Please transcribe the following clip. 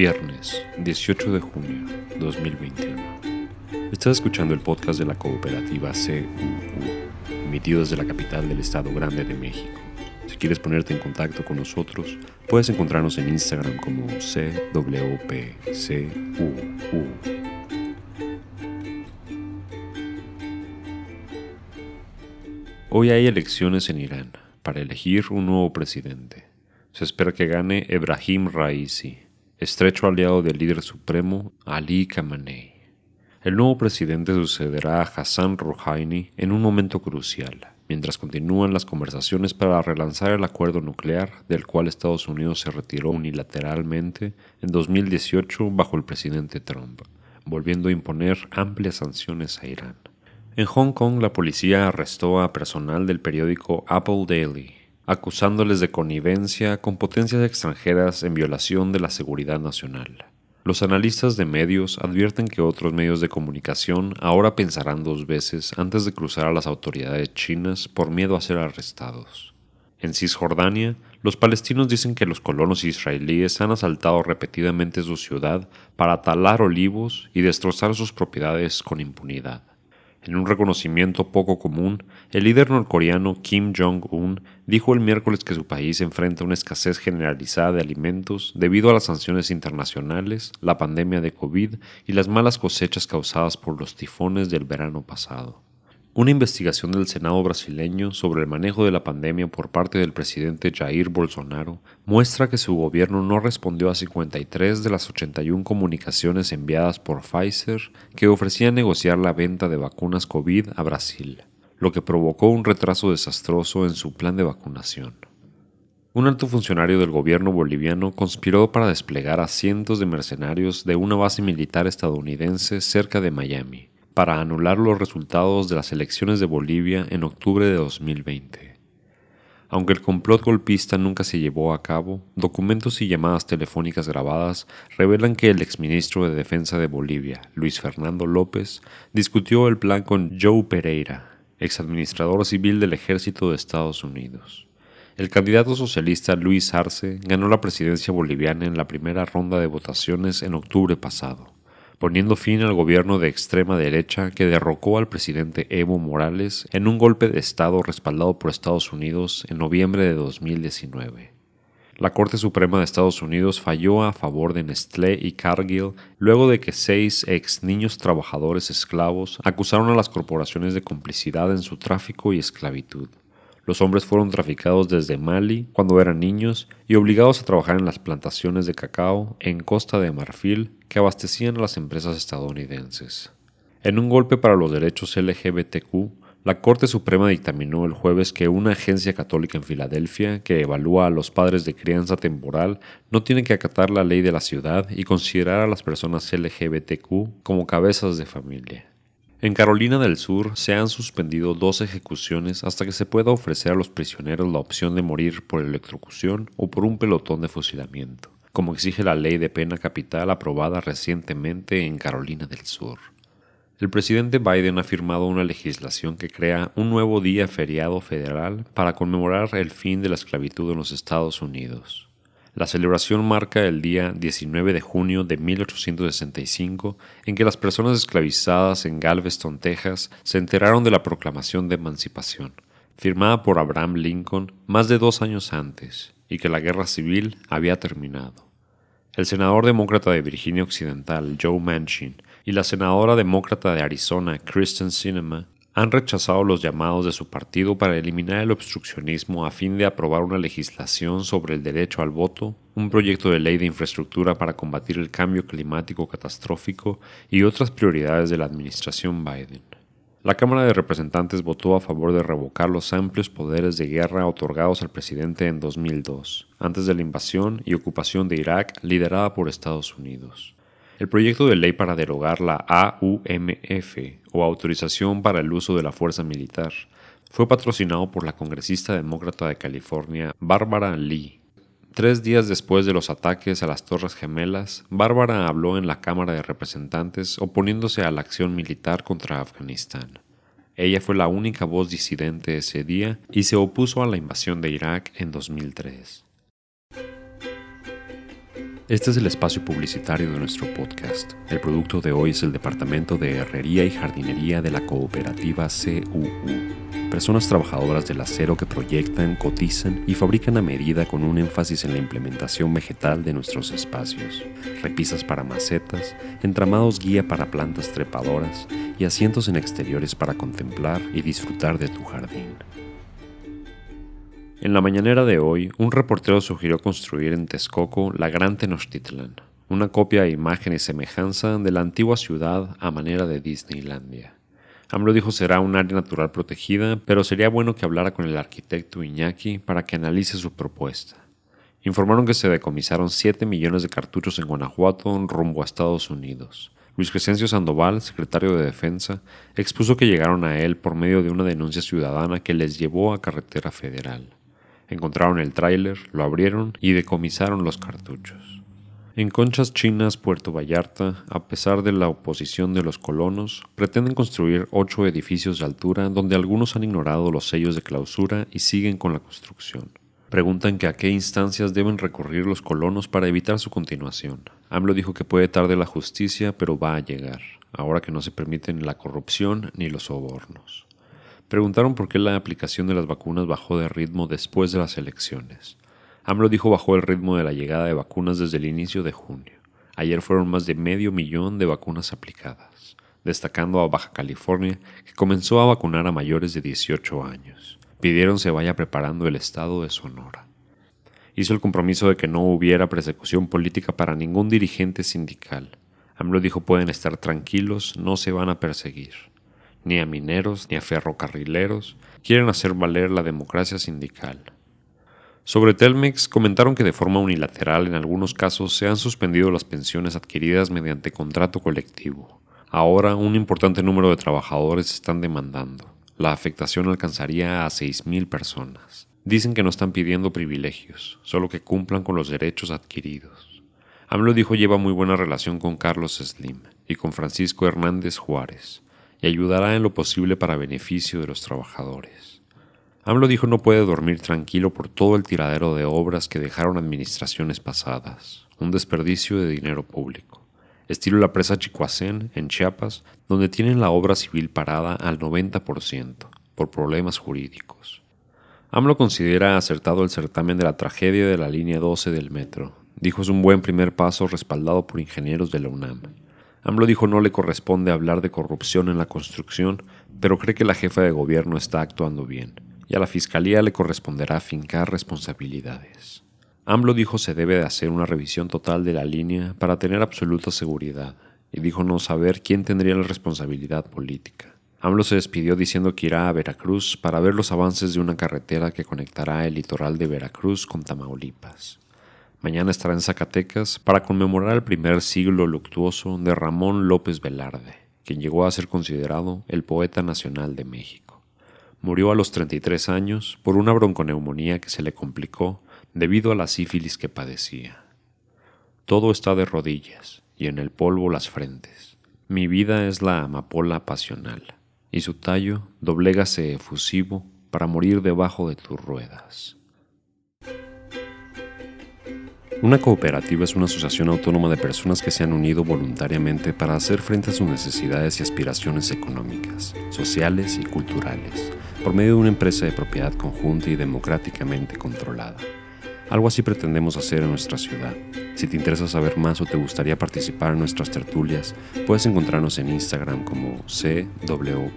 Viernes, 18 de junio 2021. Estás escuchando el podcast de la cooperativa CUU, emitido desde la capital del Estado Grande de México. Si quieres ponerte en contacto con nosotros, puedes encontrarnos en Instagram como CWPCUU. Hoy hay elecciones en Irán para elegir un nuevo presidente. Se espera que gane Ebrahim Raisi, estrecho aliado del líder supremo Ali Khamenei. El nuevo presidente sucederá a Hassan Rouhani en un momento crucial, mientras continúan las conversaciones para relanzar el acuerdo nuclear del cual Estados Unidos se retiró unilateralmente en 2018 bajo el presidente Trump, volviendo a imponer amplias sanciones a Irán. En Hong Kong, la policía arrestó a personal del periódico Apple Daily, acusándoles de connivencia con potencias extranjeras en violación de la seguridad nacional. Los analistas de medios advierten que otros medios de comunicación ahora pensarán dos veces antes de cruzar a las autoridades chinas por miedo a ser arrestados. En Cisjordania, los palestinos dicen que los colonos israelíes han asaltado repetidamente su ciudad para talar olivos y destrozar sus propiedades con impunidad. En un reconocimiento poco común, el líder norcoreano Kim Jong-un dijo el miércoles que su país enfrenta una escasez generalizada de alimentos debido a las sanciones internacionales, la pandemia de COVID y las malas cosechas causadas por los tifones del verano pasado. Una investigación del Senado brasileño sobre el manejo de la pandemia por parte del presidente Jair Bolsonaro muestra que su gobierno no respondió a 53 de las 81 comunicaciones enviadas por Pfizer que ofrecían negociar la venta de vacunas COVID a Brasil, lo que provocó un retraso desastroso en su plan de vacunación. Un alto funcionario del gobierno boliviano conspiró para desplegar a cientos de mercenarios de una base militar estadounidense cerca de Miami para anular los resultados de las elecciones de Bolivia en octubre de 2020. Aunque el complot golpista nunca se llevó a cabo, documentos y llamadas telefónicas grabadas revelan que el exministro de Defensa de Bolivia, Luis Fernando López, discutió el plan con Joe Pereira, exadministrador civil del ejército de Estados Unidos. El candidato socialista Luis Arce ganó la presidencia boliviana en la primera ronda de votaciones en octubre pasado poniendo fin al gobierno de extrema derecha que derrocó al presidente Evo Morales en un golpe de Estado respaldado por Estados Unidos en noviembre de 2019. La Corte Suprema de Estados Unidos falló a favor de Nestlé y Cargill luego de que seis ex niños trabajadores esclavos acusaron a las corporaciones de complicidad en su tráfico y esclavitud. Los hombres fueron traficados desde Mali cuando eran niños y obligados a trabajar en las plantaciones de cacao en Costa de Marfil que abastecían a las empresas estadounidenses. En un golpe para los derechos LGBTQ, la Corte Suprema dictaminó el jueves que una agencia católica en Filadelfia que evalúa a los padres de crianza temporal no tiene que acatar la ley de la ciudad y considerar a las personas LGBTQ como cabezas de familia. En Carolina del Sur se han suspendido dos ejecuciones hasta que se pueda ofrecer a los prisioneros la opción de morir por electrocución o por un pelotón de fusilamiento, como exige la ley de pena capital aprobada recientemente en Carolina del Sur. El presidente Biden ha firmado una legislación que crea un nuevo día feriado federal para conmemorar el fin de la esclavitud en los Estados Unidos. La celebración marca el día 19 de junio de 1865 en que las personas esclavizadas en Galveston, Texas, se enteraron de la proclamación de emancipación, firmada por Abraham Lincoln más de dos años antes, y que la guerra civil había terminado. El senador demócrata de Virginia Occidental, Joe Manchin, y la senadora demócrata de Arizona, Kristen Sinema, han rechazado los llamados de su partido para eliminar el obstruccionismo a fin de aprobar una legislación sobre el derecho al voto, un proyecto de ley de infraestructura para combatir el cambio climático catastrófico y otras prioridades de la administración Biden. La Cámara de Representantes votó a favor de revocar los amplios poderes de guerra otorgados al presidente en 2002, antes de la invasión y ocupación de Irak liderada por Estados Unidos. El proyecto de ley para derogar la AUMF, o Autorización para el Uso de la Fuerza Militar, fue patrocinado por la congresista demócrata de California, Barbara Lee. Tres días después de los ataques a las Torres Gemelas, Bárbara habló en la Cámara de Representantes oponiéndose a la acción militar contra Afganistán. Ella fue la única voz disidente ese día y se opuso a la invasión de Irak en 2003. Este es el espacio publicitario de nuestro podcast. El producto de hoy es el Departamento de Herrería y Jardinería de la cooperativa CUU. Personas trabajadoras del acero que proyectan, cotizan y fabrican a medida con un énfasis en la implementación vegetal de nuestros espacios. Repisas para macetas, entramados guía para plantas trepadoras y asientos en exteriores para contemplar y disfrutar de tu jardín. En la mañanera de hoy, un reportero sugirió construir en Texcoco la Gran Tenochtitlan, una copia a imagen y semejanza de la antigua ciudad a manera de Disneylandia. AMLO dijo será un área natural protegida, pero sería bueno que hablara con el arquitecto Iñaki para que analice su propuesta. Informaron que se decomisaron 7 millones de cartuchos en Guanajuato rumbo a Estados Unidos. Luis Crescencio Sandoval, secretario de Defensa, expuso que llegaron a él por medio de una denuncia ciudadana que les llevó a carretera federal. Encontraron el tráiler, lo abrieron y decomisaron los cartuchos. En Conchas Chinas, Puerto Vallarta, a pesar de la oposición de los colonos, pretenden construir ocho edificios de altura donde algunos han ignorado los sellos de clausura y siguen con la construcción. Preguntan que a qué instancias deben recurrir los colonos para evitar su continuación. AMLO dijo que puede tardar la justicia, pero va a llegar, ahora que no se permiten la corrupción ni los sobornos. Preguntaron por qué la aplicación de las vacunas bajó de ritmo después de las elecciones. AMLO dijo bajó el ritmo de la llegada de vacunas desde el inicio de junio. Ayer fueron más de medio millón de vacunas aplicadas, destacando a Baja California, que comenzó a vacunar a mayores de 18 años. Pidieron se vaya preparando el estado de Sonora. Hizo el compromiso de que no hubiera persecución política para ningún dirigente sindical. AMLO dijo pueden estar tranquilos, no se van a perseguir ni a mineros, ni a ferrocarrileros, quieren hacer valer la democracia sindical. Sobre Telmex comentaron que de forma unilateral en algunos casos se han suspendido las pensiones adquiridas mediante contrato colectivo. Ahora un importante número de trabajadores están demandando. La afectación alcanzaría a 6.000 personas. Dicen que no están pidiendo privilegios, solo que cumplan con los derechos adquiridos. AMLO dijo lleva muy buena relación con Carlos Slim y con Francisco Hernández Juárez y ayudará en lo posible para beneficio de los trabajadores. AMLO dijo no puede dormir tranquilo por todo el tiradero de obras que dejaron administraciones pasadas, un desperdicio de dinero público, estilo la presa Chicoacén en Chiapas, donde tienen la obra civil parada al 90% por problemas jurídicos. AMLO considera acertado el certamen de la tragedia de la línea 12 del metro. Dijo es un buen primer paso respaldado por ingenieros de la UNAM. AMLO dijo no le corresponde hablar de corrupción en la construcción, pero cree que la jefa de gobierno está actuando bien, y a la Fiscalía le corresponderá fincar responsabilidades. AMLO dijo se debe de hacer una revisión total de la línea para tener absoluta seguridad, y dijo no saber quién tendría la responsabilidad política. AMLO se despidió diciendo que irá a Veracruz para ver los avances de una carretera que conectará el litoral de Veracruz con Tamaulipas. Mañana estará en Zacatecas para conmemorar el primer siglo luctuoso de Ramón López Velarde, quien llegó a ser considerado el poeta nacional de México. Murió a los 33 años por una bronconeumonía que se le complicó debido a la sífilis que padecía. Todo está de rodillas y en el polvo las frentes. Mi vida es la amapola pasional, y su tallo doblégase efusivo para morir debajo de tus ruedas. Una cooperativa es una asociación autónoma de personas que se han unido voluntariamente para hacer frente a sus necesidades y aspiraciones económicas, sociales y culturales, por medio de una empresa de propiedad conjunta y democráticamente controlada. Algo así pretendemos hacer en nuestra ciudad. Si te interesa saber más o te gustaría participar en nuestras tertulias, puedes encontrarnos en Instagram como CWPCUU.